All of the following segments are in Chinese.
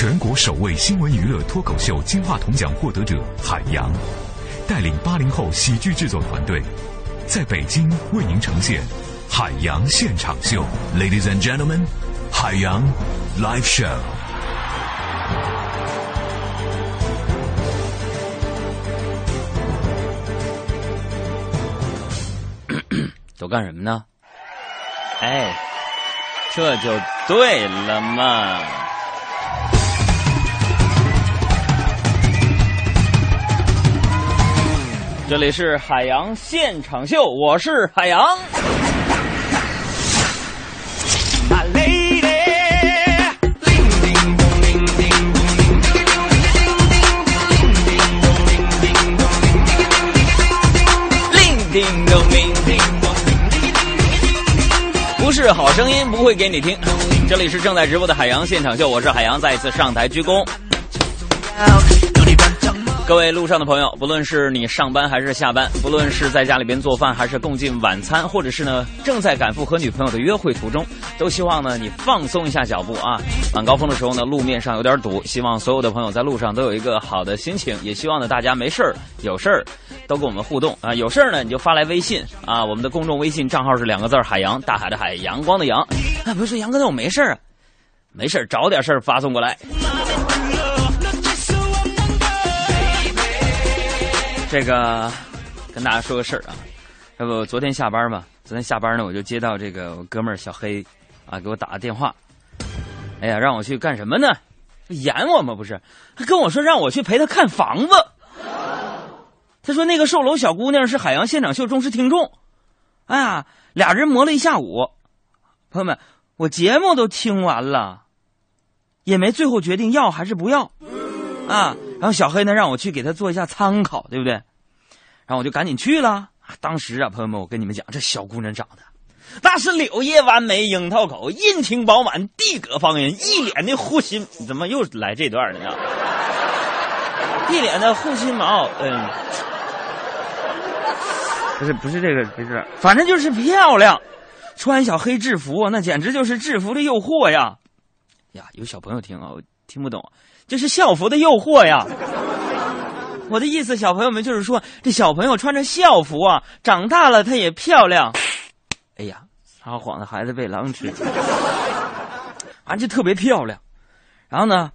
全国首位新闻娱乐脱口秀金话筒奖获得者海洋，带领八零后喜剧制作团队，在北京为您呈现《海洋现场秀》，Ladies and Gentlemen，海洋 Live Show。都干什么呢？哎，这就对了嘛！这里是海洋现场秀，我是海洋。不是好声音不会给你听。这里是正在直播的海洋现场秀，我是海洋，再一次上台鞠躬。各位路上的朋友，不论是你上班还是下班，不论是在家里边做饭还是共进晚餐，或者是呢正在赶赴和女朋友的约会途中，都希望呢你放松一下脚步啊。晚高峰的时候呢，路面上有点堵，希望所有的朋友在路上都有一个好的心情，也希望呢大家没事儿有事儿都跟我们互动啊。有事儿呢你就发来微信啊，我们的公众微信账号是两个字儿海洋，大海的海，阳光的阳。啊，不是杨哥，那我没事儿啊，没事儿找点事儿发送过来。这个跟大家说个事儿啊，要不昨天下班嘛，昨天下班呢，我就接到这个我哥们儿小黑啊给我打个电话，哎呀，让我去干什么呢？演我吗？不是，他跟我说让我去陪他看房子。他说那个售楼小姑娘是海洋现场秀忠实听众，哎呀，俩人磨了一下午。朋友们，我节目都听完了，也没最后决定要还是不要啊。然后小黑呢让我去给他做一下参考，对不对？然后我就赶紧去了。当时啊，朋友们，我跟你们讲，这小姑娘长得那是柳叶弯眉、樱桃口、阴晴饱满、地阁方圆，一脸的护心，怎么又来这段了呢？一脸的护心毛，嗯，不是不是这个，不是，反正就是漂亮。穿小黑制服，那简直就是制服的诱惑呀！呀，有小朋友听啊，我听不懂，这是校服的诱惑呀。我的意思，小朋友们就是说，这小朋友穿着校服啊，长大了他也漂亮。哎呀，撒谎的孩子被狼吃，啊，就特别漂亮。然后呢，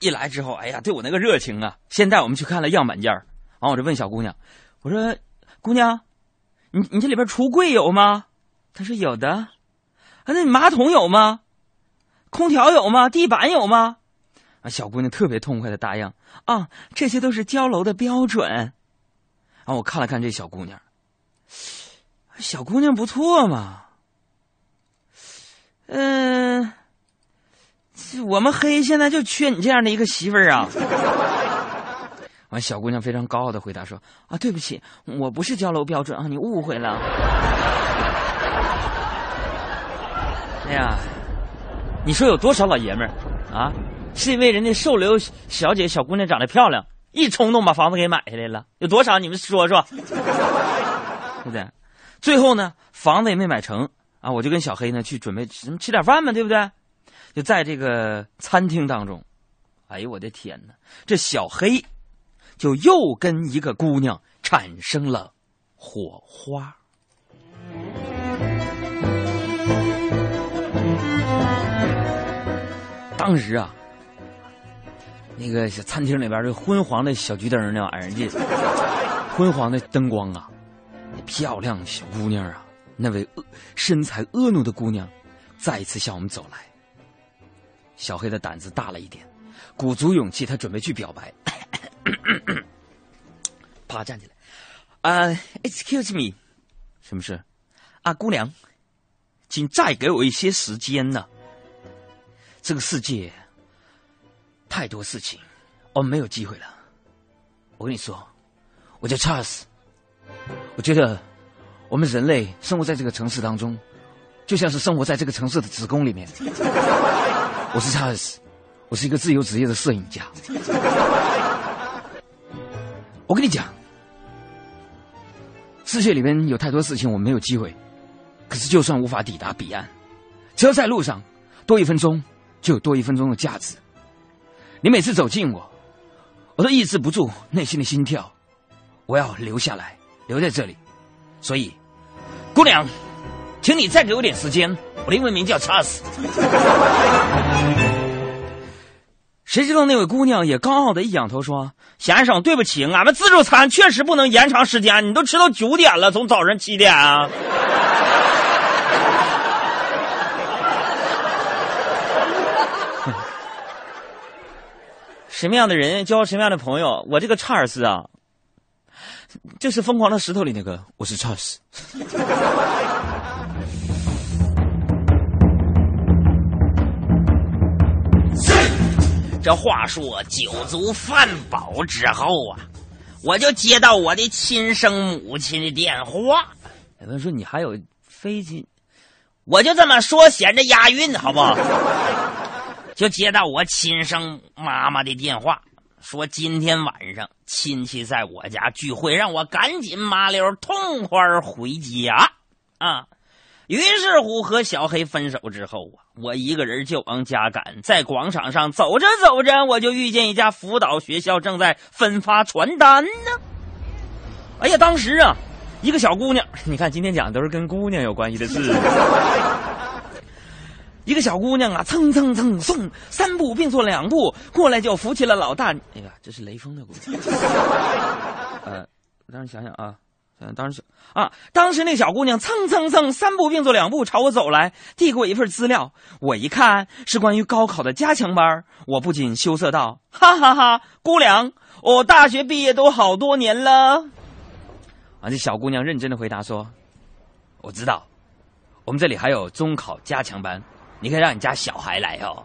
一来之后，哎呀，对我那个热情啊，先带我们去看了样板间儿完我就问小姑娘，我说：“姑娘，你你这里边橱柜有吗？”她说：“有的。”啊，那你马桶有吗？空调有吗？地板有吗？啊，小姑娘特别痛快的答应啊，这些都是交楼的标准。啊，我看了看这小姑娘，小姑娘不错嘛。嗯、我们黑现在就缺你这样的一个媳妇儿啊。完，小姑娘非常高傲的回答说：“啊，对不起，我不是交楼标准啊，你误会了。”哎呀，你说有多少老爷们儿啊，是因为人家售楼小姐小姑娘长得漂亮，一冲动把房子给买下来了？有多少？你们说说，对不对？最后呢，房子也没买成啊，我就跟小黑呢去准备吃吃点饭嘛，对不对？就在这个餐厅当中，哎呦我的天哪，这小黑就又跟一个姑娘产生了火花。当时啊，那个小餐厅里边这昏黄的小桔灯那玩意儿，这昏黄的灯光啊，漂亮的小姑娘啊，那位婀身材婀娜的姑娘，再一次向我们走来。小黑的胆子大了一点，鼓足勇气，他准备去表白。啪，站起来，啊、e x c u s e me，什么事？啊，姑娘，请再给我一些时间呢。这个世界太多事情，我们没有机会了。我跟你说，我叫 Charles，我觉得我们人类生活在这个城市当中，就像是生活在这个城市的子宫里面。我是 Charles，我是一个自由职业的摄影家。我跟你讲，世界里面有太多事情我们没有机会，可是就算无法抵达彼岸，只要在路上多一分钟，就有多一分钟的价值。你每次走近我，我都抑制不住内心的心跳，我要留下来，留在这里。所以，姑娘，请你再给我点时间。我的英文名叫查斯。谁知道那位姑娘也高傲的一仰头说：“先生，对不起，俺们自助餐确实不能延长时间，你都吃到九点了，从早上七点啊。”什么样的人交什么样的朋友？我这个查尔斯啊，就是《疯狂的石头》里那个，我是查尔斯。这话说酒足饭饱之后啊，我就接到我的亲生母亲的电话。有人说你还有飞机，我就这么说，闲着押韵，好不好？就接到我亲生妈妈的电话，说今天晚上亲戚在我家聚会，让我赶紧麻溜痛快回家啊。于是乎，和小黑分手之后啊，我一个人就往家赶。在广场上走着走着，我就遇见一家辅导学校正在分发传单呢。哎呀，当时啊，一个小姑娘，你看今天讲的都是跟姑娘有关系的事。一个小姑娘啊，蹭蹭蹭送三步并作两步过来，就扶起了老大。哎呀，这是雷锋的故事。呃，让你想想啊。嗯，当时啊，当时那小姑娘蹭蹭蹭三步并作两步朝我走来，递给我一份资料。我一看是关于高考的加强班，我不禁羞涩道：“哈哈哈，姑娘，我大学毕业都好多年了。”啊，这小姑娘认真的回答说：“我知道，我们这里还有中考加强班，你可以让你家小孩来哦。”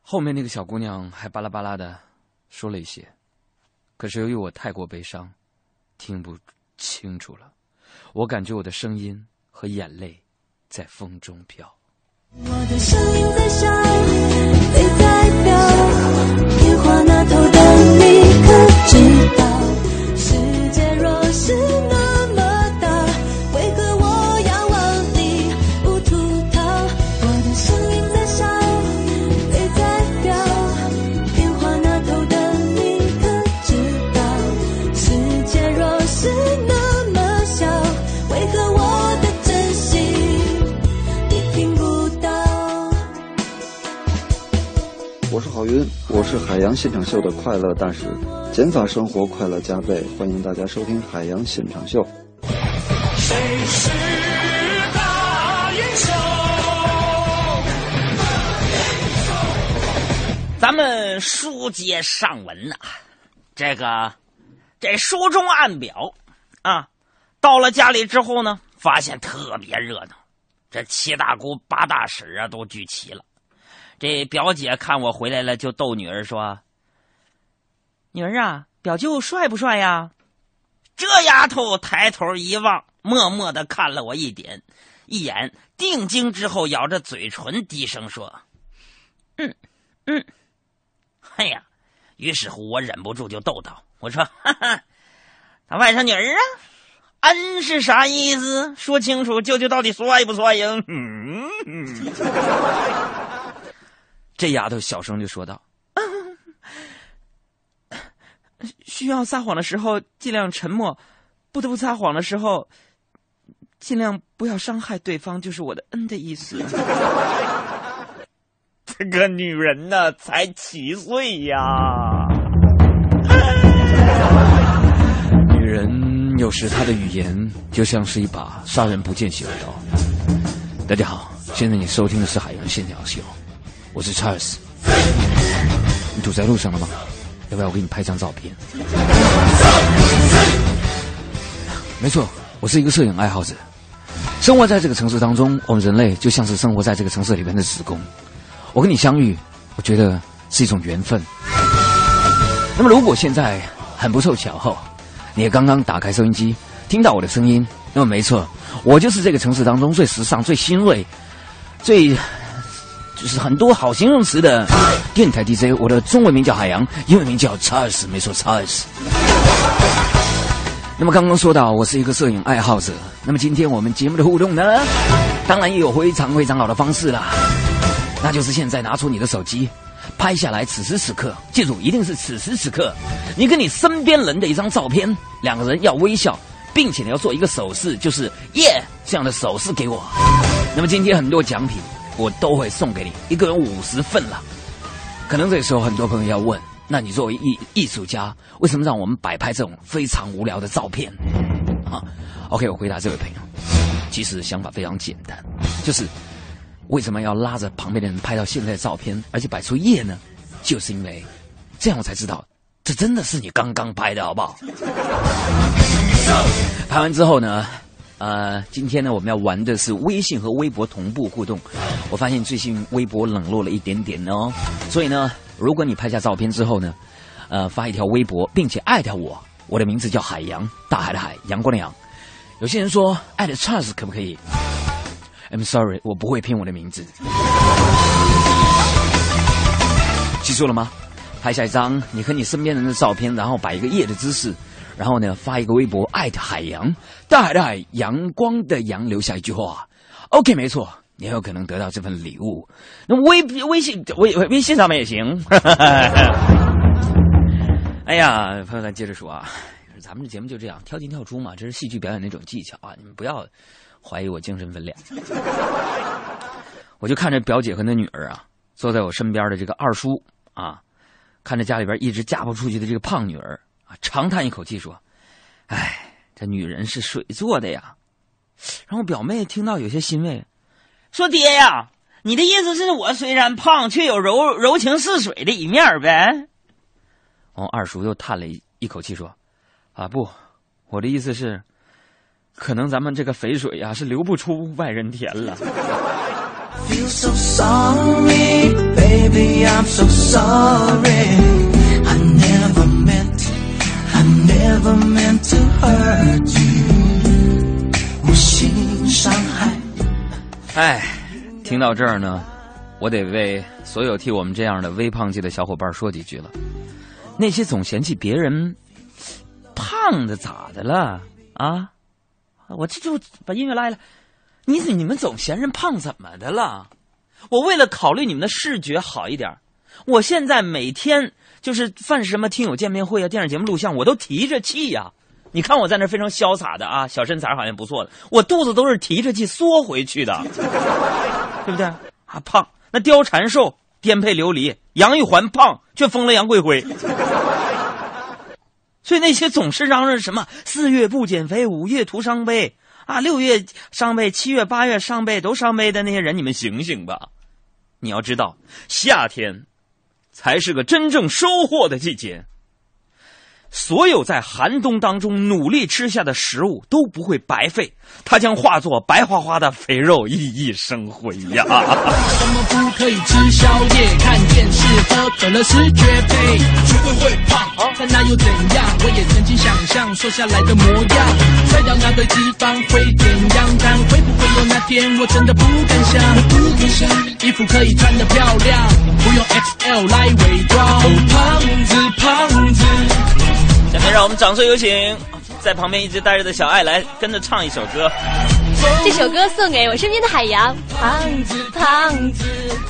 后面那个小姑娘还巴拉巴拉的说了一些，可是由于我太过悲伤，听不清楚了。我感觉我的声音和眼泪在风中飘。我的声音在是海洋现场秀的快乐大使，减法生活快乐加倍，欢迎大家收听海洋现场秀。谁是大英雄？咱们书接上文呐、这个这书中暗表啊，到了家里之后呢，发现特别热闹，这七大姑八大婶啊都聚齐了。这表姐看我回来了，就逗女儿说：“女儿啊，表舅帅不帅呀？”这丫头抬头一望，默默的看了我一点一眼，定睛之后，咬着嘴唇低声说：“嗯，嗯。”哎呀，于是乎我忍不住就逗道：“我说，哈哈，他外甥女儿啊，恩是啥意思？说清楚，舅舅到底帅不帅呀？”嗯，嗯 这丫头小声就说道：“需要撒谎的时候尽量沉默，不得不撒谎的时候，尽量不要伤害对方，就是我的恩的意思。”这个女人呢，才七岁呀。女人有时她的语言就像是一把杀人不见血的刀。大家好，现在你收听的是《海洋现场秀》，我是叉二四。你堵在路上了吗？要不要我给你拍张照片？没错，我是一个摄影爱好者。生活在这个城市当中，我们人类就像是生活在这个城市里面的职工。我跟你相遇，我觉得是一种缘分。那么，如果现在很不凑巧后，你也刚刚打开收音机，听到我的声音，那么没错，我就是这个城市当中最时尚、最新锐、最就是很多好形容词的电台 DJ。我的中文名叫海洋，英文名叫查尔斯，没错，查尔斯。那么刚刚说到我是一个摄影爱好者，那么今天我们节目的互动呢，当然也有非常非常好的方式啦，那就是现在拿出你的手机，拍下来此时此刻，记住一定是此时此刻，你跟你身边人的一张照片，两个人要微笑，并且你要做一个手势，就是耶这样的手势给我。那么今天很多奖品我都会送给你，一个人五十份了。可能这个时候很多朋友要问。那你作为艺艺术家，为什么让我们摆拍这种非常无聊的照片？啊，OK，我回答这位朋友，其实想法非常简单，就是为什么要拉着旁边的人拍到现在的照片，而且摆出夜呢？就是因为这样我才知道，这真的是你刚刚拍的，好不好？拍完之后呢？呃，今天呢，我们要玩的是微信和微博同步互动。我发现最近微博冷落了一点点哦，所以呢，如果你拍下照片之后呢，呃，发一条微博，并且艾特我，我的名字叫海洋，大海的海，阳光的阳。有些人说艾特 Charles 可不可以？I'm sorry，我不会拼我的名字。记住了吗？拍下一张你和你身边人的照片，然后摆一个夜的姿势。然后呢，发一个微博，艾特海洋，大海的海，阳光的阳，留下一句话，OK，没错，你有可能得到这份礼物。那微微信微微信上面也行。哎呀，朋友咱接着说啊，咱们这节目就这样，跳进跳出嘛，这是戏剧表演的一种技巧啊，你们不要怀疑我精神分裂。我就看着表姐和那女儿啊，坐在我身边的这个二叔啊，看着家里边一直嫁不出去的这个胖女儿。啊，长叹一口气说：“哎，这女人是水做的呀。”然后表妹听到有些欣慰，说：“爹呀，你的意思是我虽然胖，却有柔柔情似水的一面呗？”哦，二叔又叹了一一口气说：“啊，不，我的意思是，可能咱们这个肥水呀是流不出外人田了。” Feel so sorry, baby, I'm so sorry. Never meant to hurt you. 无心伤害。哎，听到这儿呢，我得为所有替我们这样的微胖界的小伙伴说几句了。那些总嫌弃别人胖的咋的了啊？我这就把音乐拉了。你你们总嫌人胖怎么的了？我为了考虑你们的视觉好一点，我现在每天就是犯什么听友见面会啊、电视节目录像，我都提着气呀、你看我在那非常潇洒的啊，小身材好像不错的，我肚子都是提着气缩回去的，对不对？啊，胖那貂蝉瘦，颠沛流离；杨玉环胖，却封了杨贵妃。所以那些总是嚷嚷什么四月不减肥，五月徒伤悲啊，六月伤悲，七月八月伤悲，都伤悲的那些人，你们醒醒吧！你要知道，夏天才是个真正收获的季节。所有在寒冬当中努力吃下的食物都不会白费，它将化作白花花的肥肉，熠熠生辉呀！什么不可以吃宵夜、看电视、喝可乐是绝配，绝对会胖，但那又怎样？我也曾经想象瘦下来的模样，甩掉那堆脂肪会怎样？但会不会有那天我真的不敢想？不敢想，衣服可以穿得漂亮，不用 XL 来伪装。哦，胖子，胖子。下面让我们掌声有请在旁边一直待着的小爱来跟着唱一首歌。这首歌送给我身边的海洋。胖子，胖子，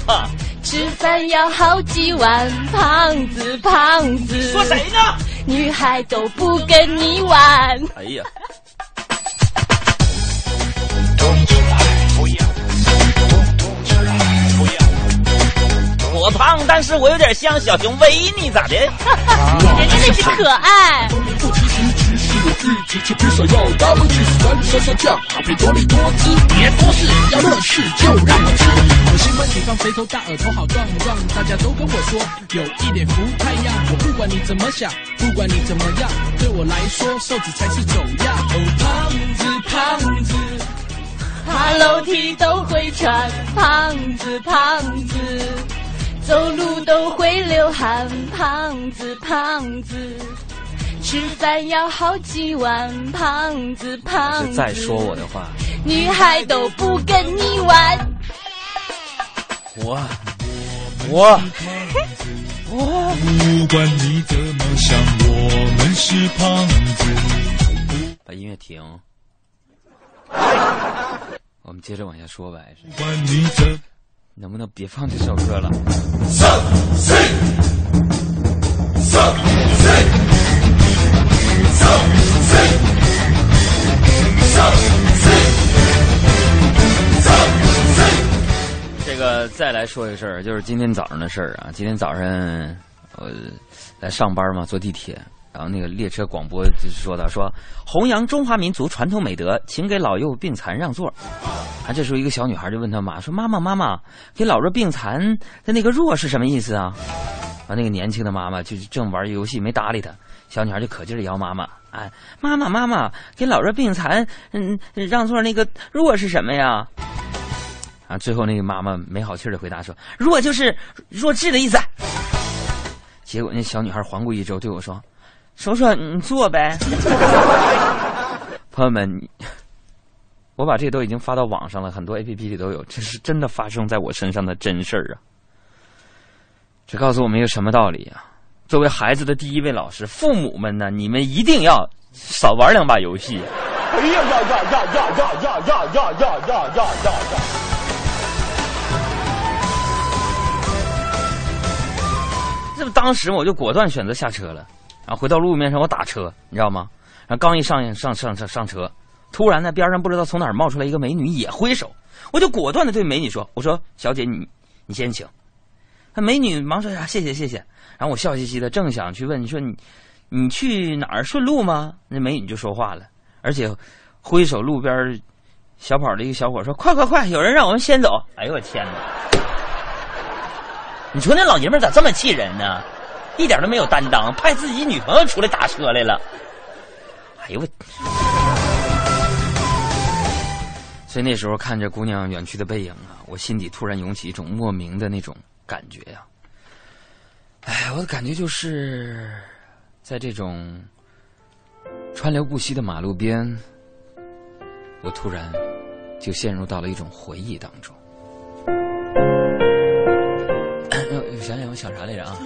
啊，吃饭要好几碗。胖子，胖子，说谁呢？女孩都不跟你玩。哎呀，我胖，但是我有点像小熊维尼，咋的？人家那是可爱。其实只是我自己，吃披萨要 double cheese，管你上上酱，搭配多利多汁，别多事，要乐事就让我吃。我喜欢女方肥头大耳，头好壮壮，大家都跟我说有一点不太一样。我不管你怎么想，不管你怎么样，对我来说瘦子才是走样。哦，胖子，胖子。爬楼梯都会喘，胖子胖子，走路都会流汗，胖子胖子，吃饭要好几碗，胖子胖子。再说我的话，女孩都不跟你玩。我我我不管你怎么想，我们是胖子。把音乐停。我们接着往下说吧，还是不管你这能不能别放这首歌了？这个再来说一个事儿，就是今天早上的事儿啊。今天早上我来上班嘛，坐地铁，然后那个列车广播就是说的说弘扬中华民族传统美德，请给老幼病残让座。啊，这时候一个小女孩就问她妈说：“妈妈，妈妈，给老弱病残的那个弱是什么意思啊？”啊，那个年轻的妈妈就正玩游戏，没搭理她。小女孩就可劲儿摇妈妈，哎，妈妈妈妈，给老弱病残嗯让座那个弱是什么呀？啊，最后那个妈妈没好气的回答说：“弱就是弱智的意思。”结果那小女孩环顾一周，对我说：“说说你做呗。”朋友们，我把这都已经发到网上了，很多 A P P 里都有，这是真的发生在我身上的真事儿啊！这告诉我们一个什么道理啊？作为孩子的第一位老师，父母们呢，你们一定要少玩两把游戏。哎呀呀呀呀呀呀呀呀呀呀呀呀呀！这不当时我就果断选择下车了，然后回到路面上我打车，你知道吗？然后刚一上上上上上车，突然呢边上不知道从哪儿冒出来一个美女也挥手，我就果断的对美女说：“我说小姐你你先请。”那美女忙说：“呀谢谢谢谢。”然后我笑嘻嘻的正想去问你说你你去哪儿顺路吗？那美女就说话了，而且挥手路边小跑的一个小伙说：“快快快，有人让我们先走！”哎呦我天哪！你说那老爷们咋这么气人呢？一点都没有担当，派自己女朋友出来打车来了。哎呦我！所以那时候看着姑娘远去的背影啊，我心底突然涌起一种莫名的那种感觉呀、哎，我的感觉就是，在这种川流不息的马路边，我突然就陷入到了一种回忆当中。想想，我想啥来着啊？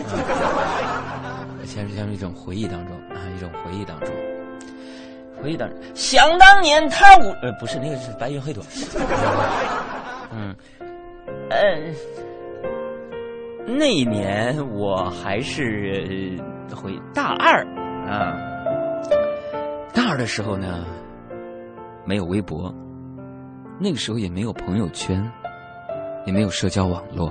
我陷入陷入一种回忆当中啊，一种回忆当中，回忆当中。想当年他无呃不是那个是白云黑土，嗯嗯，那一年我还是回大二啊，大二的时候呢，没有微博，那个时候也没有朋友圈，也没有社交网络。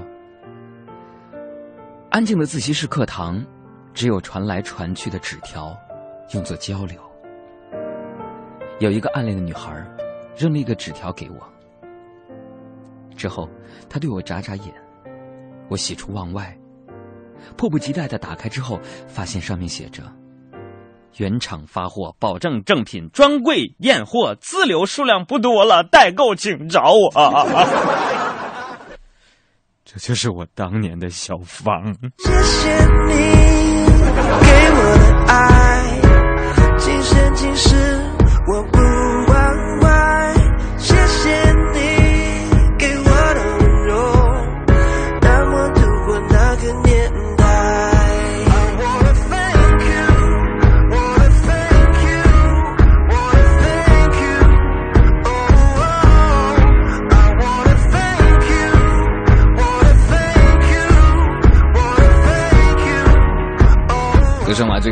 安静的自习室课堂，只有传来传去的纸条，用作交流。有一个暗恋的女孩，扔了一个纸条给我。之后，她对我眨眨眼，我喜出望外，迫不及待的打开之后，发现上面写着：“原厂发货，保证正品，专柜验货，自留数量不多了，代购请找我。”这就是我当年的小芳。谢谢你给我的爱，今生今世我不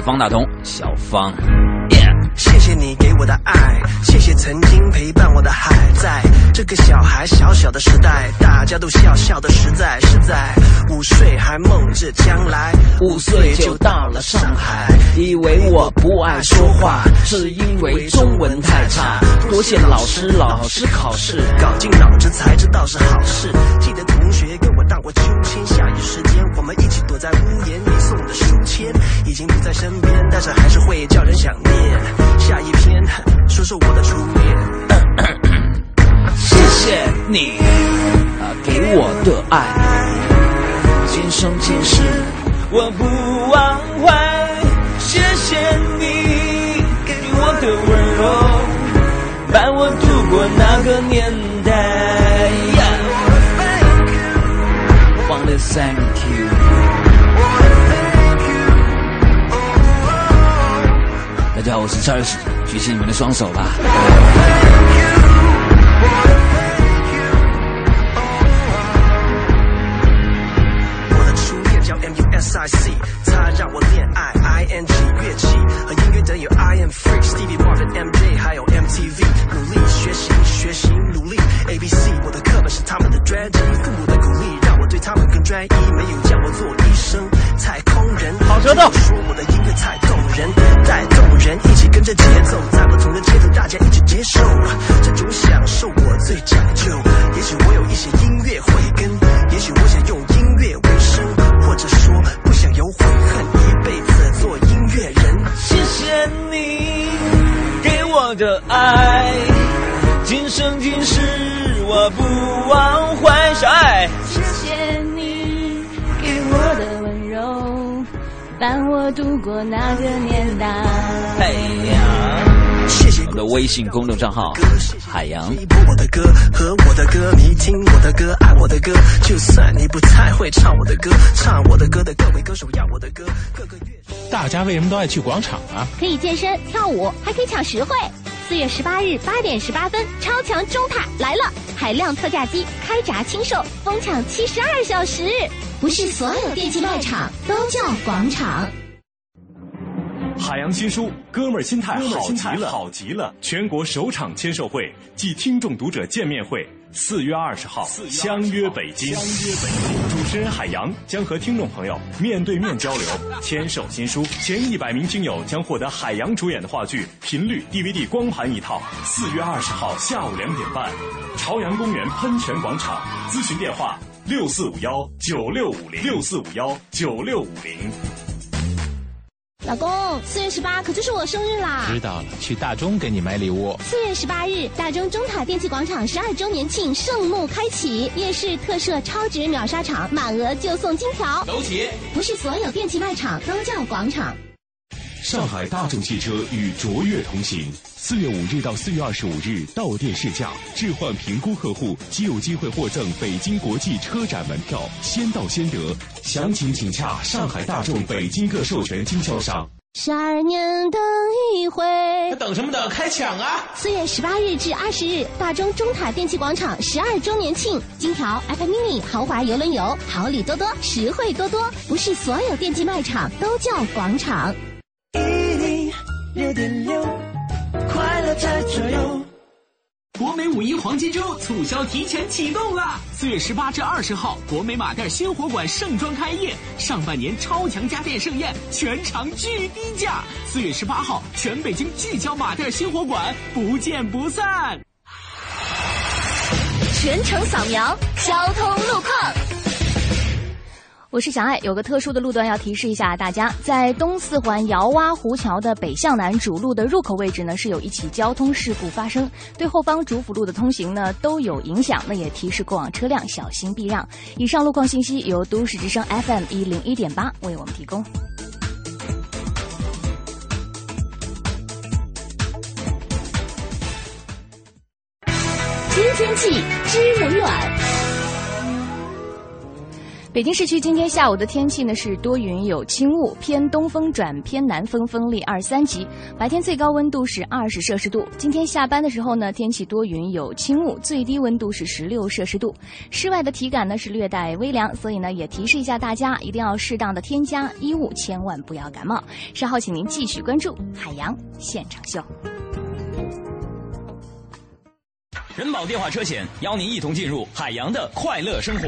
方大同，小芳。谢谢你给我的爱，谢谢曾经陪伴我的海，在这个小孩小小的时代，大家都笑笑的实在实在五岁还梦着将来，五岁就到了上海，以为我不爱说话，是因为中文太差，多谢老师，老师考试搞进脑子才知道是好事。记得同学跟我荡过秋千，下雨时间我们一起躲在屋檐，你送的书签已经不在身边，但是还是会叫人想念。下一篇说说我的初恋，谢谢你啊，给我的爱，今生今世我不忘怀。谢谢你给我的温柔，伴我度过那个年代。Wanna thank you。家好，我是 Charles，举起你们的双手吧。我的初恋叫 M U S I C，它让我恋爱 I N G 乐器和音乐的有 I am free Stevie Wonder MJ 还有 M T V，努力学习学习努力 A B C，我的课本是他们的专辑，父母的鼓励让我对他们更专一，没有叫我做医生、太空人。好舌头人一起跟着节奏，在不同的节奏大家一起接受，这种享受我最讲究。也许我有一些音乐慧根，也许我想用音乐为生，或者说不想有悔恨，一辈子做音乐人。谢谢你给我的爱，今生今世我不忘怀。小爱，伴我度过那个年代。的微信公众账号海洋。我的歌和我的歌迷听我的歌，爱我的歌。就算你不太会唱我的歌，唱我的歌的各位歌手要我的歌，各个乐。大家为什么都爱去广场啊？可以健身、跳舞，还可以抢实惠。四月十八日八点十八分，超强中塔来了，海量特价机开闸清售，疯抢七十二小时。不是所有电器卖场都叫广场。海洋新书《哥们儿心态好极了，好极了》全国首场签售会暨听众读者见面会，四月二十号相约北京。相约北京，主持人海洋将和听众朋友面对面交流，签售新书。前一百名听友将获得海洋主演的话剧《频率》DVD 光盘一套。四月二十号下午两点半，朝阳公园喷泉广场。咨询电话：六四五幺九六五零六四五幺九六五零。老公，四月十八可就是我生日啦！知道了，去大中给你买礼物。四月十八日，大中中塔电器广场十二周年庆盛幕开启，夜市特设超值秒杀场，满额就送金条。走起！不是所有电器卖场都叫广场。上海大众汽车与卓越同行，四月五日到四月二十五日到店试驾，置换评估客户即有机会获赠北京国际车展门票，先到先得。详情请洽上海大众北京各授权经销商。十二年等一回。等什么等？开抢啊！四月十八日至二十日，大中中塔电器广场十二周年庆，金条、iPad mini、豪华游轮游，好礼多多，实惠多多。不是所有电器卖场都叫广场。六点六，快乐在左右。国美五一黄金周促销提前启动啦！四月十八至二十号，国美马甸鲜活馆盛装开业，上半年超强家电盛宴，全场巨低价。四月十八号，全北京聚焦马甸鲜活馆，不见不散。全程扫描交通路况。我是小爱，有个特殊的路段要提示一下大家，在东四环姚洼湖桥的北向南主路的入口位置呢，是有一起交通事故发生，对后方主辅路的通行呢都有影响。那也提示过往车辆小心避让。以上路况信息由都市之声 FM 一零一点八为我们提供。知天气，知冷暖。北京市区今天下午的天气呢是多云有轻雾，偏东风转偏南风，风力二三级。白天最高温度是二十摄氏度。今天下班的时候呢，天气多云有轻雾，最低温度是十六摄氏度。室外的体感呢是略带微凉，所以呢也提示一下大家，一定要适当的添加衣物，千万不要感冒。稍后请您继续关注海洋现场秀。人保电话车险邀您一同进入海洋的快乐生活。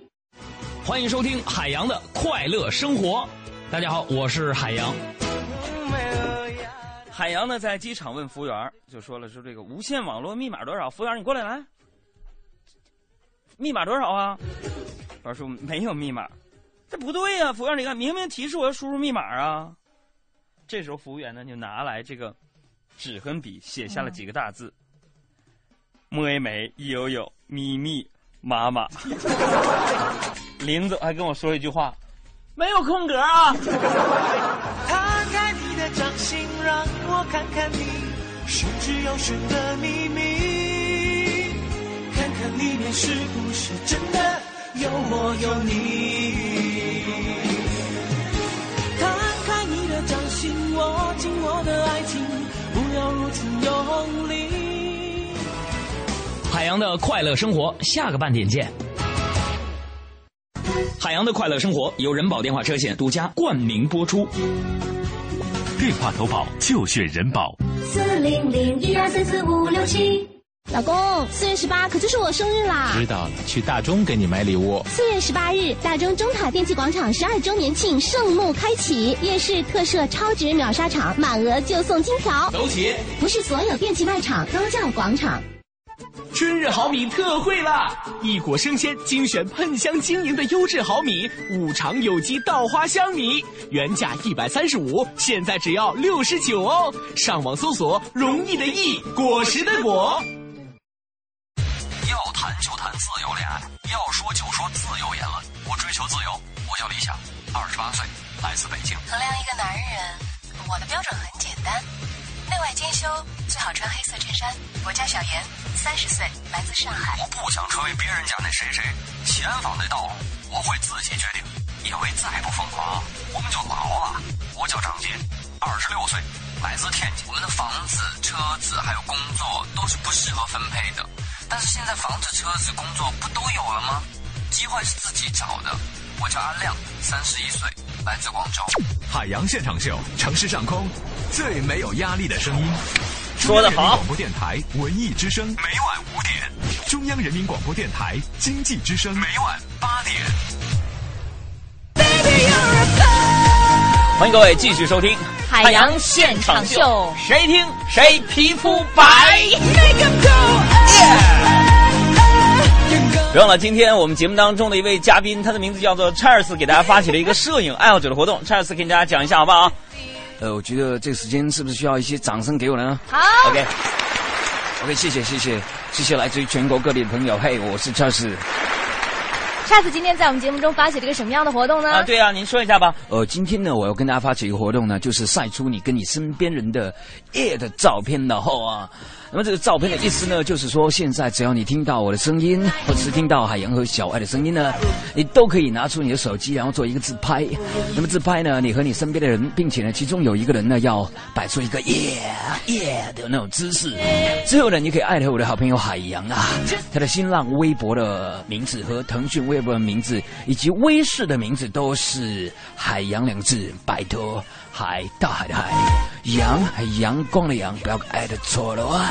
欢迎收听海洋的快乐生活。大家好，我是海洋。海洋呢，在机场问服务员，就说了说这个无线网络密码多少？服务员，你过来来，密码多少啊？服务员说没有密码，这不对呀、服务员，你看明明提示我要输入密码啊。这时候服务员呢就拿来这个纸和笔，写下了几个大字：摸一枚，有有，咪咪，妈妈。林总还跟我说一句话：没有空格啊。摊开你的掌心，让我看看你玄之又玄的秘密，看看里面是不是真的有我有你。摊开你的掌心，握紧我的爱情，不要如此用力。海洋的快乐生活，下个半点见。海洋的快乐生活由人保电话车险独家冠名播出。电话投保就选人保。四零零一二三四五六七。老公，四月十八可就是我生日啦！知道了，去大中给你买礼物。四月十八日，大中中塔电器广场十二周年庆盛幕开启，夜市特设超值秒杀场，满额就送金条。走起！不是所有电器卖场都叫广场。春日好米特惠啦！一果生鲜精选喷香晶莹的优质好米，五常有机稻花香米，原价一百三十五，现在只要六十九哦！上网搜索“容易的易，果实的果”。要谈就谈自由恋爱，要说就说自由言论。我追求自由，我叫李想，二十八岁，来自北京。衡量一个男人，我的标准很简单：内外兼修，最好穿黑色衬衫。我叫小严，三十岁，来自上海。我不想成为别人家那谁谁，前方的道路我会自己决定，因为再不疯狂，我们就老了。我叫张杰，二十六岁，来自天津。我们的房子、车子还有工作都是不适合分配的，但是现在房子、车子、工作不都有了吗？机会是自己找的。我叫阿亮，三十一岁，来自广州。海洋现场秀，城市上空最没有压力的声音。说得好中央人民广播电台文艺之声，每晚五点，中央人民广播电台经济之声，每晚八点。欢迎各位继续收听《海洋现场秀》，谁听谁皮肤白。别忘了，今天我们节目当中的一位嘉宾，他的名字叫做 Charles，给大家发起了一个摄影爱好者的活动。Charles 给大家讲一下好不好？呃，我觉得这个时间是不是需要一些掌声给我呢？好，OK。OK，谢谢谢谢谢谢来自于全国各地的朋友。嘿，我是 Charles。下次今天在我们节目中发起了一个什么样的活动呢？啊，对啊，您说一下吧。呃，今天呢，我要跟大家发起一个活动呢，就是晒出你跟你身边人的 air 的照片然后啊。那么这个照片的意思呢，就是说现在只要你听到我的声音，或者是听到海洋和小爱的声音呢，你都可以拿出你的手机，然后做一个自拍。那么自拍呢，你和你身边的人，并且呢，其中有一个人呢，要摆出一个耶耶的那种姿势。之后呢，你可以艾特我的好朋友海洋啊，他的新浪微博的名字和腾讯微博的名字以及微视的名字都是海洋两个字，拜托。海，大海的海，阳，阳光的阳，不要爱的错了啊。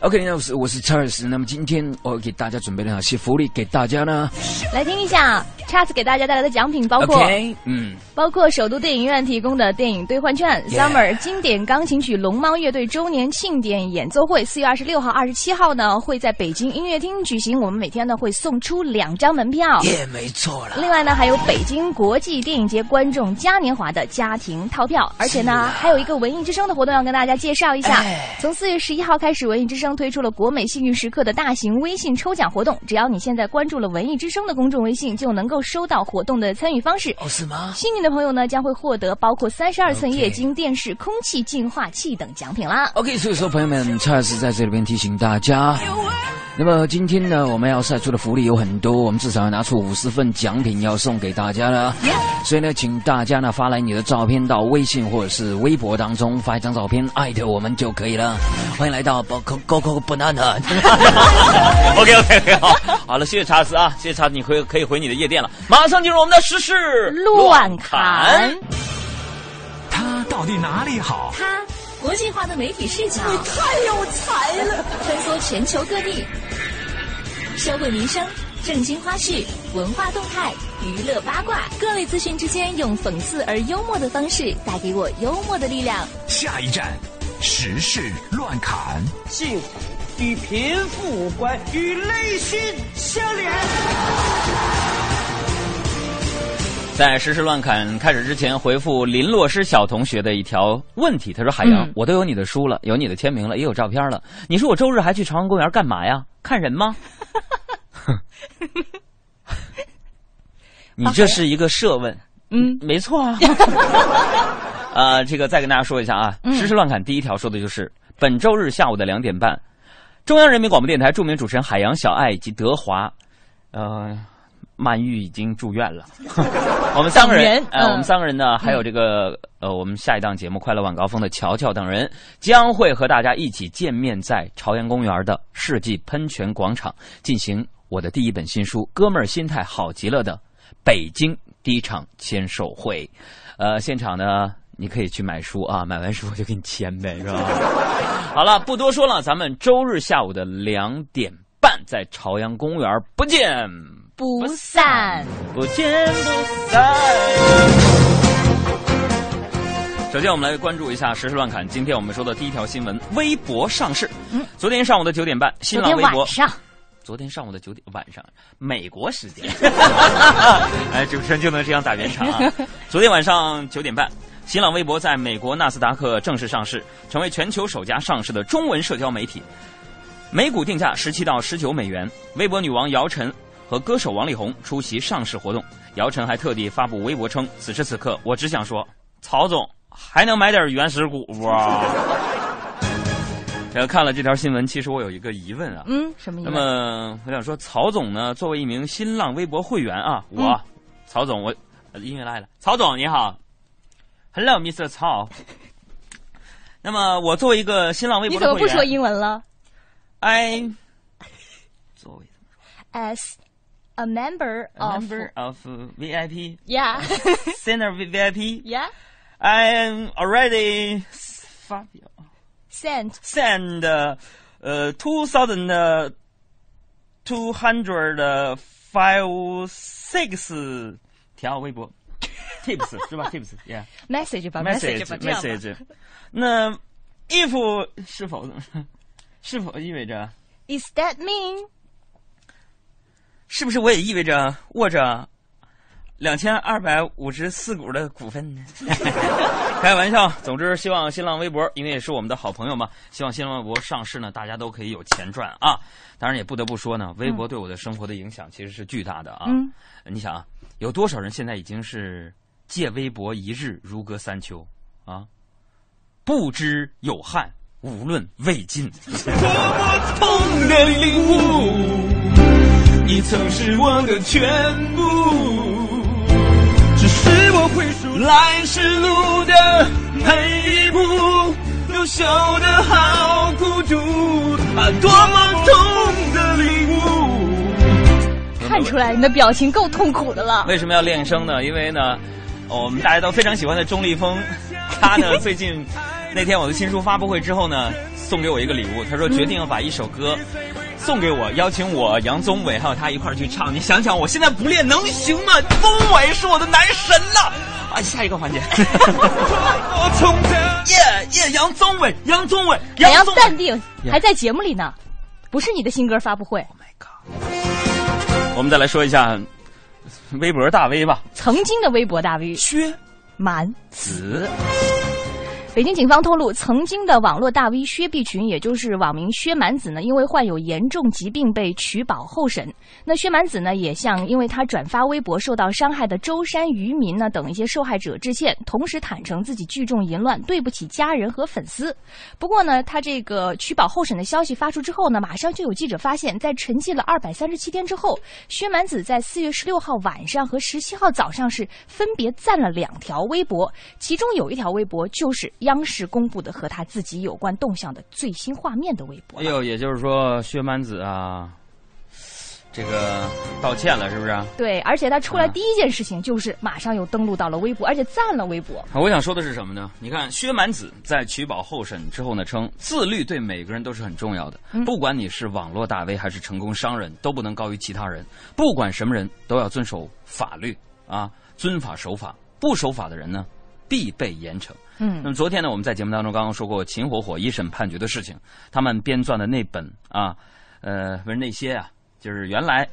！OK，那我是我是 Charles，那么今天我给大家准备了哪些福利给大家呢？来听一下 Charles 给大家带来的奖品，包括嗯，包括首都电影院提供的电影兑换券 Yeah，Summer 经典钢琴曲龙猫乐队周年庆典演奏会，四月二十六号、二十七号呢会在北京音乐厅举行，我们每天呢会送出两张门票。也没错了。另外呢，还有北京国际电影节观众嘉年华的家庭套票，而且呢，还有一个文艺之声的活动要跟大家介绍一下。哎从四月十一号开始，文艺之声推出了国美幸运时刻的大型微信抽奖活动，只要你现在关注了文艺之声的公众微信，就能够收到活动的参与方式。哦，是吗？幸运的朋友呢，将会获得包括三十二寸液晶电视、空气净化器等奖品啦。OK，所以说朋友们，Charles 在这里边提醒大家。那么今天呢，我们要晒出的福利有很多，我们至少要拿出五十份奖品要送给大家了。所以呢，请大家呢发来你的照片到微信或者是微博当中发一张照片，艾特我们就可以了。欢迎来到 Coco Banana。OK OK OK，好，好了，谢谢查斯啊，谢谢查斯，你回可以回你的夜店了。马上进入我们的时事乱侃。他到底哪里好？他国际化的媒体视角，你太有才了！穿梭全球各地，社会民生、正经花絮、文化动态、娱乐八卦，各类资讯之间用讽刺而幽默的方式，带给我幽默的力量。下一站，时事乱砍。幸福与贫富无关，与内心相连。在实时乱侃开始之前，回复林洛诗小同学的一条问题。他说：“海洋，嗯我都有你的书了，有你的签名了，也有照片了。你说我周日还去朝阳公园干嘛呀？看人吗？” 你这是一个设问。嗯，没错啊。呃，这个再跟大家说一下啊，嗯实时乱侃第一条说的就是本周日下午的两点半，中央人民广播电台著名主持人海洋、小爱以及德华，呃，曼玉已经住院了。我们三个人哎，我们三个人呢，还有这个呃，我们下一档节目《快乐晚高峰》的乔乔等人，将会和大家一起见面在朝阳公园的世纪喷泉广场，进行我的第一本新书《哥们儿心态好极了》的北京第一场签售会。呃，现场呢，你可以去买书啊，买完书我就给你签呗，是吧？好了，不多说了，咱们周日下午的两点半在朝阳公园不见不散。不见不散。首先，我们来关注一下时事乱侃。今天我们说的第一条新闻：微博上市。嗯，昨天上午的九点半，新浪微博。昨天晚上。昨天上午的九点晚上，美国时间。哎，主持人就能这样打圆场啊！昨天晚上九点半，新浪微博在美国纳斯达克正式上市，成为全球首家上市的中文社交媒体。每股定价十七到十九美元。微博女王姚晨和歌手王力宏出席上市活动。姚晨还特地发布微博称：“此时此刻，我只想说，曹总还能买点原始股不？”然 后看了这条新闻，其实我有一个疑问啊。嗯，什么疑那？么我想说，曹总呢，作为一名新浪微博会员啊，我、嗯曹总，我呃音乐来了，曹总你好，Hello Mr. 曹。那么我作为一个新浪微博的会员，怎么不说英文了 I 作为？As a member a of member of VIP yeah Center VIP yeah I am already 发表 sent send 呃 two thousand two hundred five six 条微博 tips 是吧 tips yeah message 吧 message 吧这样吧 message 那 if 是否是否意味着 Is that mean？ 是不是我也意味着握着两千二百五十四股的股份呢？开玩笑，总之希望新浪微博，因为也是我们的好朋友嘛，希望新浪微博上市呢，大家都可以有钱赚啊！当然也不得不说呢，微博对我的生活的影响其实是巨大的啊。嗯，你想啊，有多少人现在已经是借微博一日如隔三秋啊？不知有汉，无论魏晋。多么痛的领悟，你曾是我的全部。只是我会数来时路的每一步，优秀的好孤独啊，多么痛的领悟。看出来你的表情够痛苦的了。为什么要练声呢？因为呢，我们大家都非常喜欢的钟立风，他呢最近那天我的新书发布会之后呢，送给我一个礼物，他说决定要把一首歌送给我，邀请我杨宗纬还有他一块儿去唱。你想想，我现在不练能行吗？宗纬是我的男神呐！啊，下一个环节，耶耶，杨宗纬，杨宗纬，杨宗纬淡定，还在节目里呢，不是你的新歌发布会。我们再来说一下微博大 V 吧，曾经的微博大 V 薛蛮子。北京警方透露，曾经的网络大 V 薛碧群，也就是网名薛蛮子呢，因为患有严重疾病被取保候审。那薛蛮子呢，也向因为他转发微博受到伤害的舟山渔民呢等一些受害者致歉，同时坦诚自己聚众淫乱，对不起家人和粉丝。不过呢，他这个取保候审的消息发出之后呢，马上就有记者发现，在沉寂了二百三十七天之后，薛蛮子在四月十六号晚上和十七号早上是分别赞了两条微博，其中有一条微博就是央视公布的和他自己有关动向的最新画面的微博。哎呦，也就是说薛蛮子啊，这个道歉了，是不是？对，而且他出来第一件事情就是马上又登录到了微博，而且赞了微博。我想说的是什么呢？你看，薛蛮子在取保候审之后呢，称自律对每个人都是很重要的，嗯不管你是网络大 V 还是成功商人，都不能高于其他人。不管什么人都要遵守法律啊，遵法守法，不守法的人呢，必被严惩。嗯那么昨天呢，我们在节目当中刚刚说过秦火火一审判决的事情，他们编撰的那本啊，呃，不是那些啊，就是原来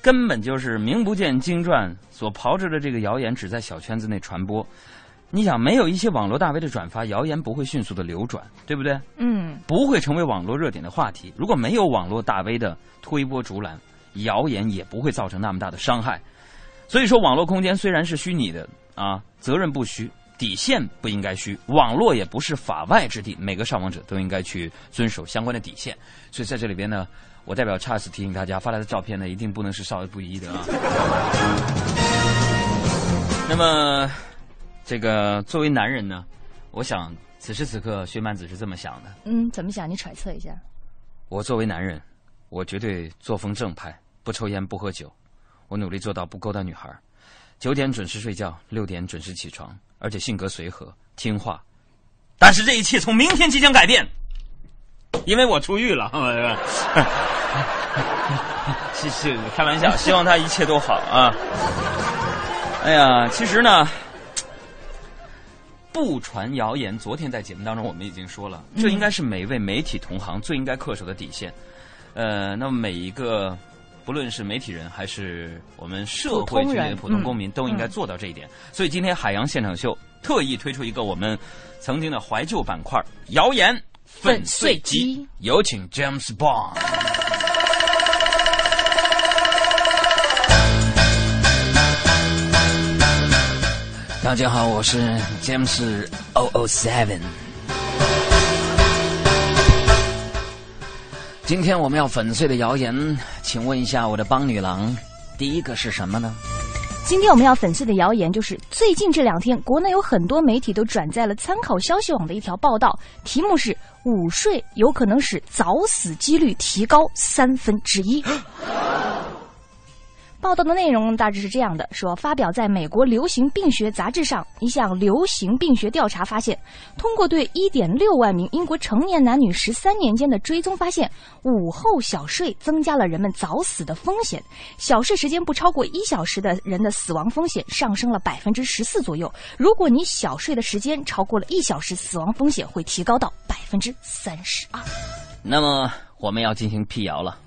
根本就是名不见经传，所炮制的这个谣言只在小圈子内传播。你想，没有一些网络大 V 的转发，谣言不会迅速的流转，对不对？嗯，不会成为网络热点的话题。如果没有网络大 V 的推波助澜，谣言也不会造成那么大的伤害。所以说，网络空间虽然是虚拟的啊，责任不虚，底线不应该虚。网络也不是法外之地，每个上网者都应该去遵守相关的底线。所以在这里边呢，我代表 Charles 提醒大家，发来的照片呢，一定不能是少儿不宜的啊。那么。这个作为男人呢，我想此时此刻薛曼子是这么想的。嗯，怎么想？你揣测一下。我作为男人，我绝对作风正派，不抽烟不喝酒，我努力做到不勾搭女孩，九点准时睡觉，六点准时起床，而且性格随和听话。但是这一切从明天即将改变，因为我出狱了。谢谢，开玩笑，希望他一切都好啊。哎呀，其实呢。不传谣言。昨天在节目当中，我们已经说了，这应该是每一位媒体同行最应该恪守的底线。呃，那么每一个，不论是媒体人还是我们社会里的普通公民，都应该做到这一点。所以今天海洋现场秀特意推出一个我们曾经的怀旧板块——谣言粉碎机，有请 James Bond。大家好，我是 James O O Seven。今天我们要粉碎的谣言，请问一下我的帮女郎，第一个是什么呢？今天我们要粉碎的谣言就是，最近这两天，国内有很多媒体都转载了参考消息网的一条报道，题目是“午睡有可能使早死几率提高三分之一”。报道的内容大致是这样的：说，发表在美国流行病学杂志上一项流行病学调查发现，通过对1.6万名英国成年男女十三年间的追踪，发现午后小睡增加了人们早死的风险。小睡时间不超过一小时的人的死亡风险上升了百分之十四左右。如果你小睡的时间超过了一小时，死亡风险会提高到百分之三十二。那么，我们要进行辟谣了。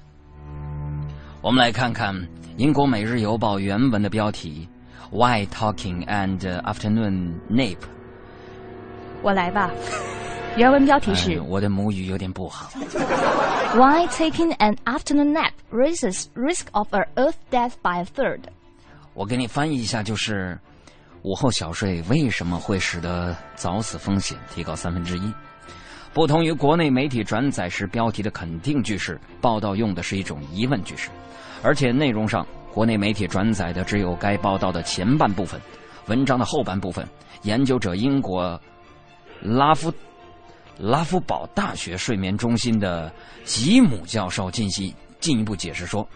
我们来看看。英国《每日邮报》原文的标题：Why talking and afternoon nap？我来吧。原文标题是：我的母语有点不好。Why taking an afternoon nap raises risk of a Earth death by a third？我给你翻译一下，就是午后小睡为什么会使得早死风险提高三分之一？不同于国内媒体转载时标题的肯定句式，报道用的是一种疑问句式。而且内容上，国内媒体转载的只有该报道的前半部分，文章的后半部分，研究者英国拉夫拉夫堡大学睡眠中心的吉姆教授进行进一步解释说，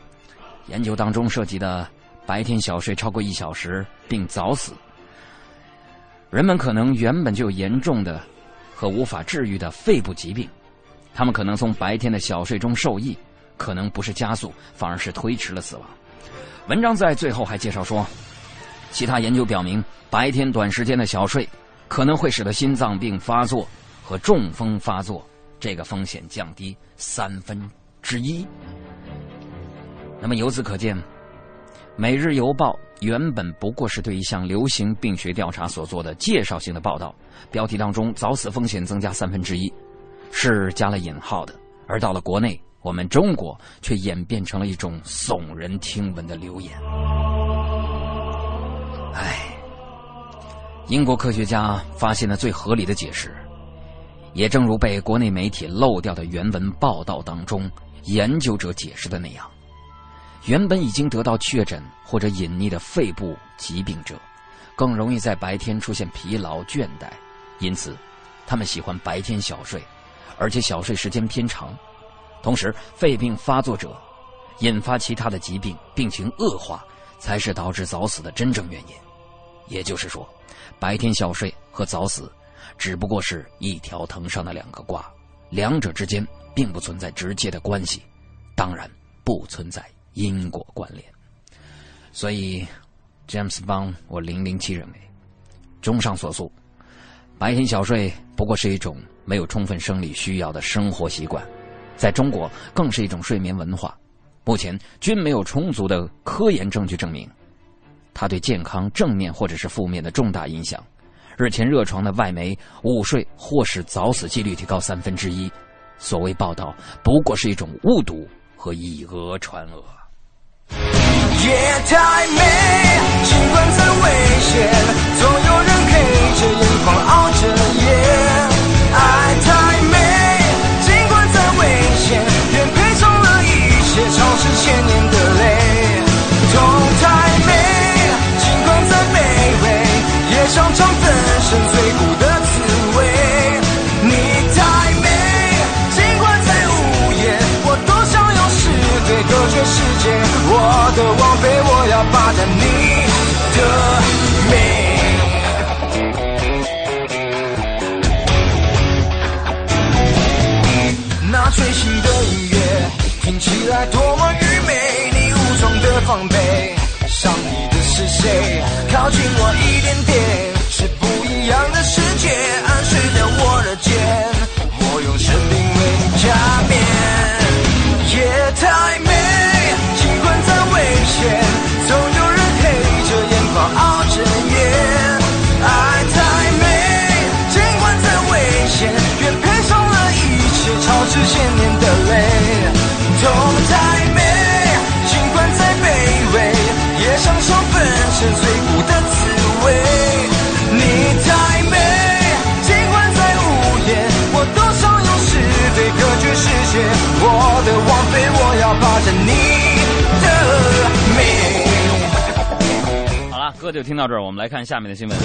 研究当中涉及的白天小睡超过一小时并早死，人们可能原本就严重的和无法治愈的肺部疾病，他们可能从白天的小睡中受益。可能不是加速，反而是推迟了死亡。文章在最后还介绍说，其他研究表明，白天短时间的小睡可能会使得心脏病发作和中风发作这个风险降低三分之一。那么由此可见，《每日邮报》原本不过是对一项流行病学调查所做的介绍性的报道，标题当中“早死风险增加三分之一”是加了引号的，而到了国内。我们中国却演变成了一种耸人听闻的流言。唉，英国科学家发现了最合理的解释，也正如被国内媒体漏掉的原文报道当中研究者解释的那样，原本已经得到确诊或者隐匿的肺部疾病者，更容易在白天出现疲劳倦怠，因此，他们喜欢白天小睡，而且小睡时间偏长。同时，肺病发作者引发其他的疾病，病情恶化，才是导致早死的真正原因。也就是说，白天小睡和早死只不过是一条藤上的两个瓜，两者之间并不存在直接的关系，当然不存在因果关联。所以，James Bond，我零零七认为，综上所述，白天小睡不过是一种没有充分生理需要的生活习惯。在中国，更是一种睡眠文化。目前均没有充足的科研证据证明它对健康正面或者是负面的重大影响。日前热传的外媒午睡或使早死几率提高三分之一，所谓报道不过是一种误读和以讹传讹。夜太美，尽管再危险，总有人黑着眼眶熬着是，千年的泪。痛太美，尽管再卑微，也尝尝粉身碎骨的滋味。你太美，尽管再无言，我多想用石堆隔绝世界。我的王妃，我要霸占你的美。那吹熄的音乐听起来多么愚昧，你武装的防备，上你的是谁？靠近我一点点，是不一样的世界，暗示着我的肩，我用生命为你加冕。夜太美，尽管再危险，总有人黑着眼眶熬着夜。爱太美，尽管再危险，愿赔上了一切，超支千年就听到这儿，我们来看下面的新闻。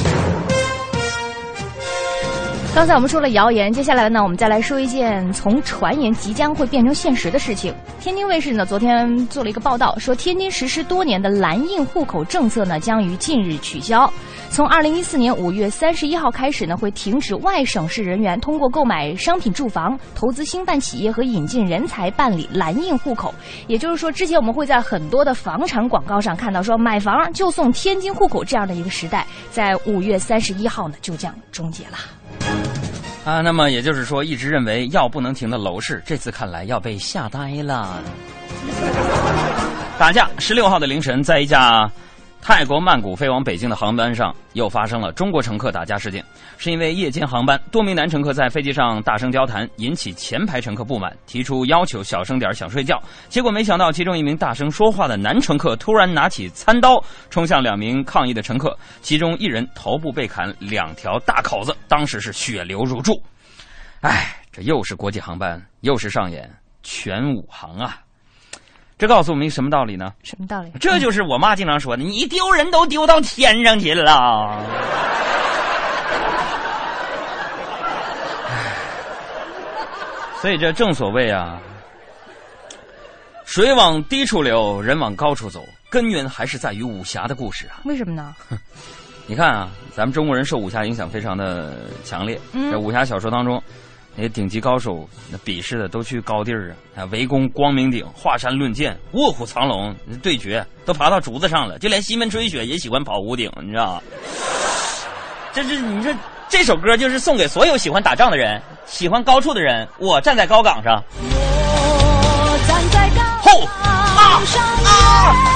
刚才我们说了谣言，接下来呢，我们再来说一件从传言即将会变成现实的事情。天津卫视呢，昨天做了一个报道，说天津实施多年的蓝印户口政策呢，将于近日取消。从二零一四年五月三十一号开始呢，会停止外省市人员通过购买商品住房、投资兴办企业和引进人才办理蓝印户口。也就是说，之前我们会在很多的房产广告上看到说买房就送天津户口这样的一个时代，在五月三十一号呢就将终结了。啊，那么也就是说，一直认为药不能停的楼市，这次看来要被吓呆了。打架，十六号的凌晨，在一架泰国曼谷飞往北京的航班上，又发生了中国乘客打架事件。是因为夜间航班，多名男乘客在飞机上大声交谈，引起前排乘客不满，提出要求小声点想睡觉。结果没想到，其中一名大声说话的男乘客突然拿起餐刀冲向两名抗议的乘客，其中一人头部被砍两条大口子，当时是血流如注。唉，这又是国际航班，又是上演全武行啊！这告诉我们一个什么道理呢？什么道理？这就是我妈经常说的：“你丢人都丢到天上去了。”所以这正所谓啊，水往低处流，人往高处走，根源还是在于武侠的故事啊。为什么呢？你看啊，咱们中国人受武侠影响非常的强烈。嗯在武侠小说当中，那些顶级高手，那比试的都去高地儿啊，啊，围攻光明顶，华山论剑，卧虎藏龙，对决都爬到竹子上了。就连西门吹雪也喜欢跑屋顶，你知道吗？这这，你说这首歌就是送给所有喜欢打仗的人，喜欢高处的人。我站在高岗上，我站在高吼岗上沿着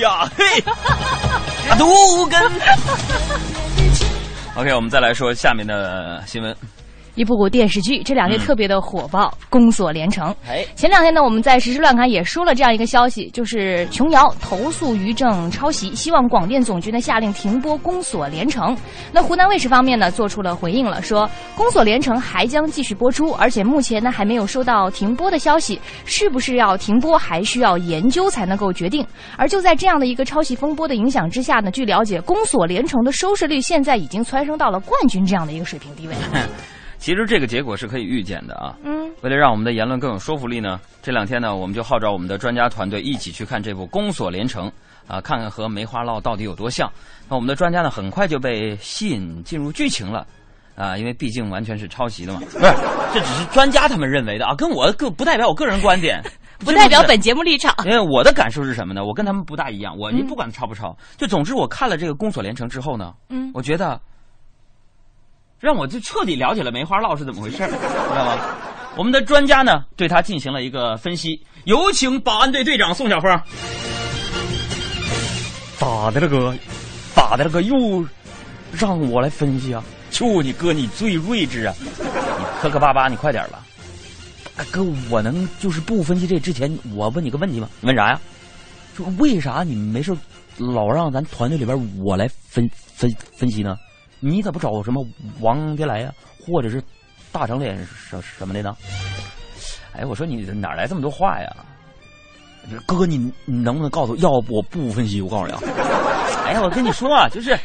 呀嘿，啊杜根。OK，我们再来说下面的新闻。一部电视剧这两天特别的火爆，宫锁连城》。哎，前两天呢，我们在实时乱侃也说了这样一个消息，就是琼瑶投诉于正抄袭，希望广电总局呢下令停播《宫锁连城》。那湖南卫视方面呢做出了回应了，说《宫锁连城》还将继续播出，而且目前呢还没有收到停播的消息，是不是要停播还需要研究才能够决定。而就在这样的一个抄袭风波的影响之下呢，据了解，《宫锁连城》的收视率现在已经蹿升到了冠军这样的一个水平地位了。其实这个结果是可以预见的啊。嗯，为了让我们的言论更有说服力呢，这两天呢，我们就号召我们的专家团队一起去看这部《宫锁连城》，啊，看看和《梅花烙》到底有多像。那我们的专家呢，很快就被吸引进入剧情了，啊，因为毕竟完全是抄袭的嘛。不是，这只是专家他们认为的啊，跟我个不代表我个人观点，不代表本节目立场。因为我的感受是什么呢？我跟他们不大一样，我你不管抄不抄，就总之我看了这个《宫锁连城》之后呢，嗯，我觉得让我就彻底了解了梅花烙是怎么回事儿，知道吗？我们的专家呢对他进行了一个分析，有请保安队队长宋晓峰。咋的了哥？咋的了哥？又让我来分析啊？就你哥，你最睿智啊！你磕磕巴巴，你快点吧。啊哥，我能就是不分析这之前，我问你个问题吗？你问啥呀？就为啥你没事老让咱团队里边我来分分分析呢？你咋不找什么王别来呀、或者是大长脸什什么的呢？哎，我说你哪来这么多话呀？哥，你你能不能告诉我？要不我不分析，我告诉你啊！哎呀，我跟你说啊，就是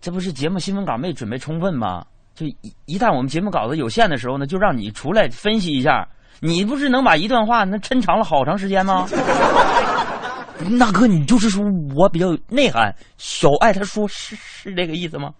这不是节目新闻稿没准备充分吗？就一一旦我们节目稿子有限的时候呢，就让你出来分析一下。你不是能把一段话那抻长了好长时间吗？那哥，你就是说我比较有内涵。小爱他说是是这个意思吗？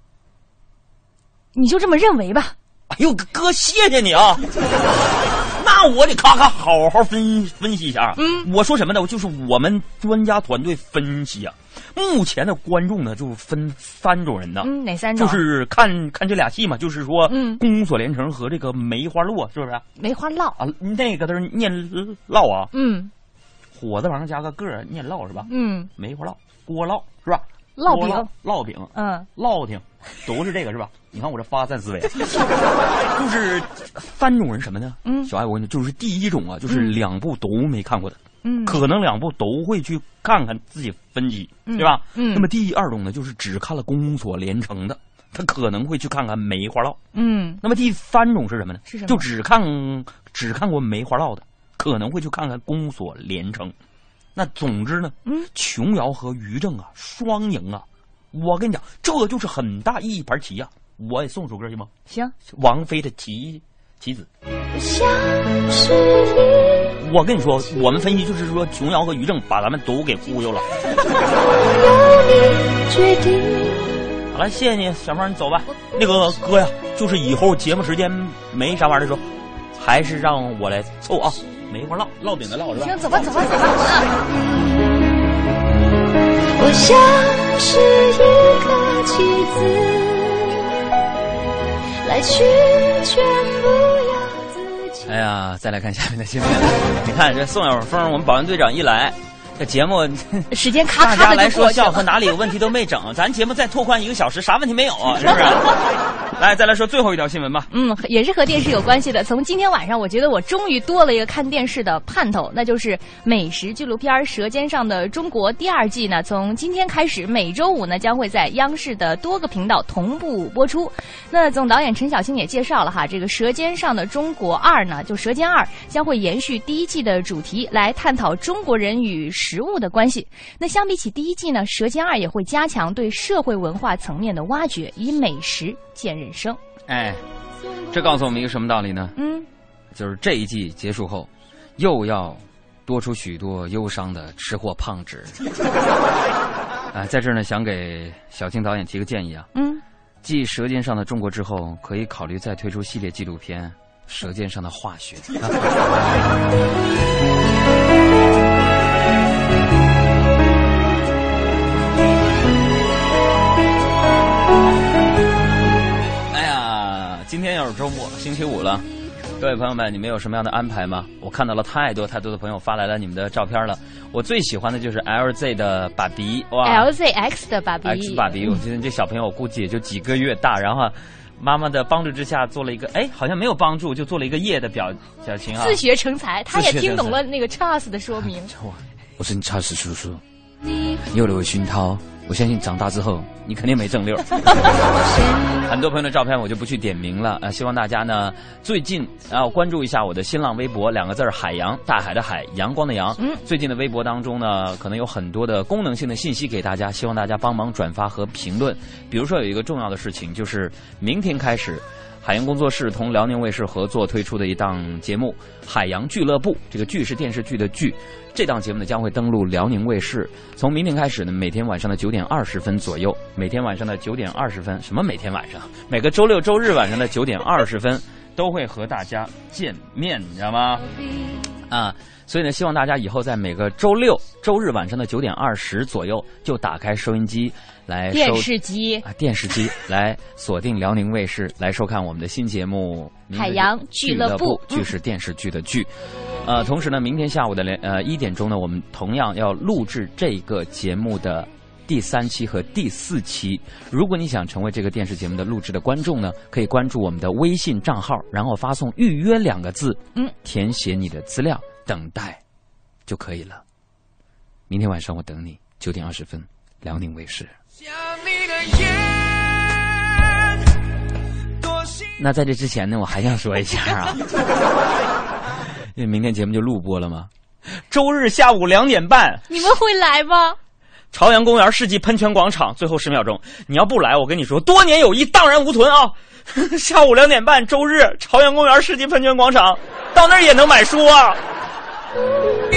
你就这么认为吧。哎呦，哥，谢谢你啊！那我得咔咔好好分分析一下。嗯，我说什么呢？就是我们专家团队分析啊，目前的观众呢，就分三种人呢。嗯，哪三种？就是看看这俩戏嘛，就是说，嗯，宫锁连城和这个梅花烙，是不是？梅花烙啊，那个都是念烙啊。嗯，火字旁加个个，念烙是吧？嗯，梅花烙、锅烙是吧？烙饼、烙饼，嗯，烙挺，都是这个是吧？你看我这发散思维，就是三种人什么呢？嗯，小爱我跟你就是第一种啊，就是两部都没看过的，嗯，可能两部都会去看看自己分析，对吧？嗯，那么第二种呢，就是只看了《宫锁连城》的，他可能会去看看《梅花烙》。嗯，那么第三种是什么呢？是什么？就只看只看过《梅花烙》的，可能会去看看《宫锁连城》。那总之呢，嗯，琼瑶和于正啊，双赢啊！我跟你讲，这就是很大一盘棋呀、啊！我也送首歌行吗？行，王菲的棋棋子。像是你我跟你说，我们分析就是说，琼瑶和于正把咱们都给忽悠了。由你决定。好了，谢谢你，小芳，你走吧。那个哥呀，就是以后节目时间没啥玩意儿的时候，还是让我来凑啊。梅花烙，烙饼的烙是吧？行，走吧，走吧，走吧。我像是一颗棋子，来去全不由自己。哎呀，再来看下面的新闻。你看这宋晓峰，我们保安队长一来，这节目 时间咔大家来咔的就过去了。说笑和哪里有问题都没整，咱节目再拓宽一个小时，啥问题没有啊？是不是？来，再来说最后一条新闻吧。嗯，也是和电视有关系的。从今天晚上，我觉得我终于多了一个看电视的盼头，那就是美食纪录片《舌尖上的中国》第二季呢。从今天开始，每周五呢将会在央视的多个频道同步播出。那总导演陈小青也介绍了哈，这个《舌尖上的中国二》呢，就《舌尖二》将会延续第一季的主题，来探讨中国人与食物的关系。那相比起第一季呢，《舌尖二》也会加强对社会文化层面的挖掘，以美食见人生。哎，这告诉我们一个什么道理呢？嗯，就是这一季结束后，又要多出许多忧伤的吃货胖纸。啊，在这儿呢，想给小青导演提个建议啊。嗯，继《舌尖上的中国》之后，可以考虑再推出系列纪录片《舌尖上的化学》。哎 今天又是周末，星期五了。各位朋友们，你们有什么样的安排吗？我看到了太多太多的朋友发来了你们的照片了。我最喜欢的就是 LZ 的爸比，哇 LZX 的爸比 X 爸比，我觉得这小朋友我估计也就几个月大，然后妈妈的帮助之下做了一个，哎，好像没有帮助，就做了一个耶的表表情啊。自学成才，他也听懂了那个 Charles 的说明。我是你 Charles 叔叔，你有了我熏陶，我相信长大之后你肯定没正六。很多朋友的照片我就不去点名了啊、呃希望大家呢最近啊关注一下我的新浪微博，两个字儿海洋，大海的海，阳光的阳。嗯，最近的微博当中呢，可能有很多的功能性的信息给大家，希望大家帮忙转发和评论。比如说有一个重要的事情，就是明天开始。海洋工作室同辽宁卫视合作推出的一档节目《海洋俱乐部》。这个“剧”是电视剧的“剧”。这档节目呢将会登陆辽宁卫视，从明天开始呢，每天晚上的九点二十分左右，每天晚上的九点二十分，什么每天晚上？每个周六周日晚上的九点二十分，都会和大家见面，你知道吗？啊，所以呢，希望大家以后在每个周六周日晚上的九点二十左右，就打开收音机来收电视机。啊，电视机 来锁定辽宁卫视来收看我们的新节目《海洋俱乐部》，剧是电视剧的剧。呃，同时呢，明天下午的连呃一点钟呢，我们同样要录制这个节目的第三期和第四期。如果你想成为这个电视节目的录制的观众呢，可以关注我们的微信账号，然后发送“预约”两个字，嗯，填写你的资料，等待就可以了。明天晚上我等你，九点二十分，辽宁卫视。那在这之前呢，我还想说一下啊。因为明天节目就录播了吗？周日下午两点半，你们会来吗？朝阳公园世纪喷泉广场，最后十秒钟，你要不来，我跟你说，多年友谊荡然无存啊！下午两点半，周日，朝阳公园世纪喷泉广场，到那儿也能买书啊。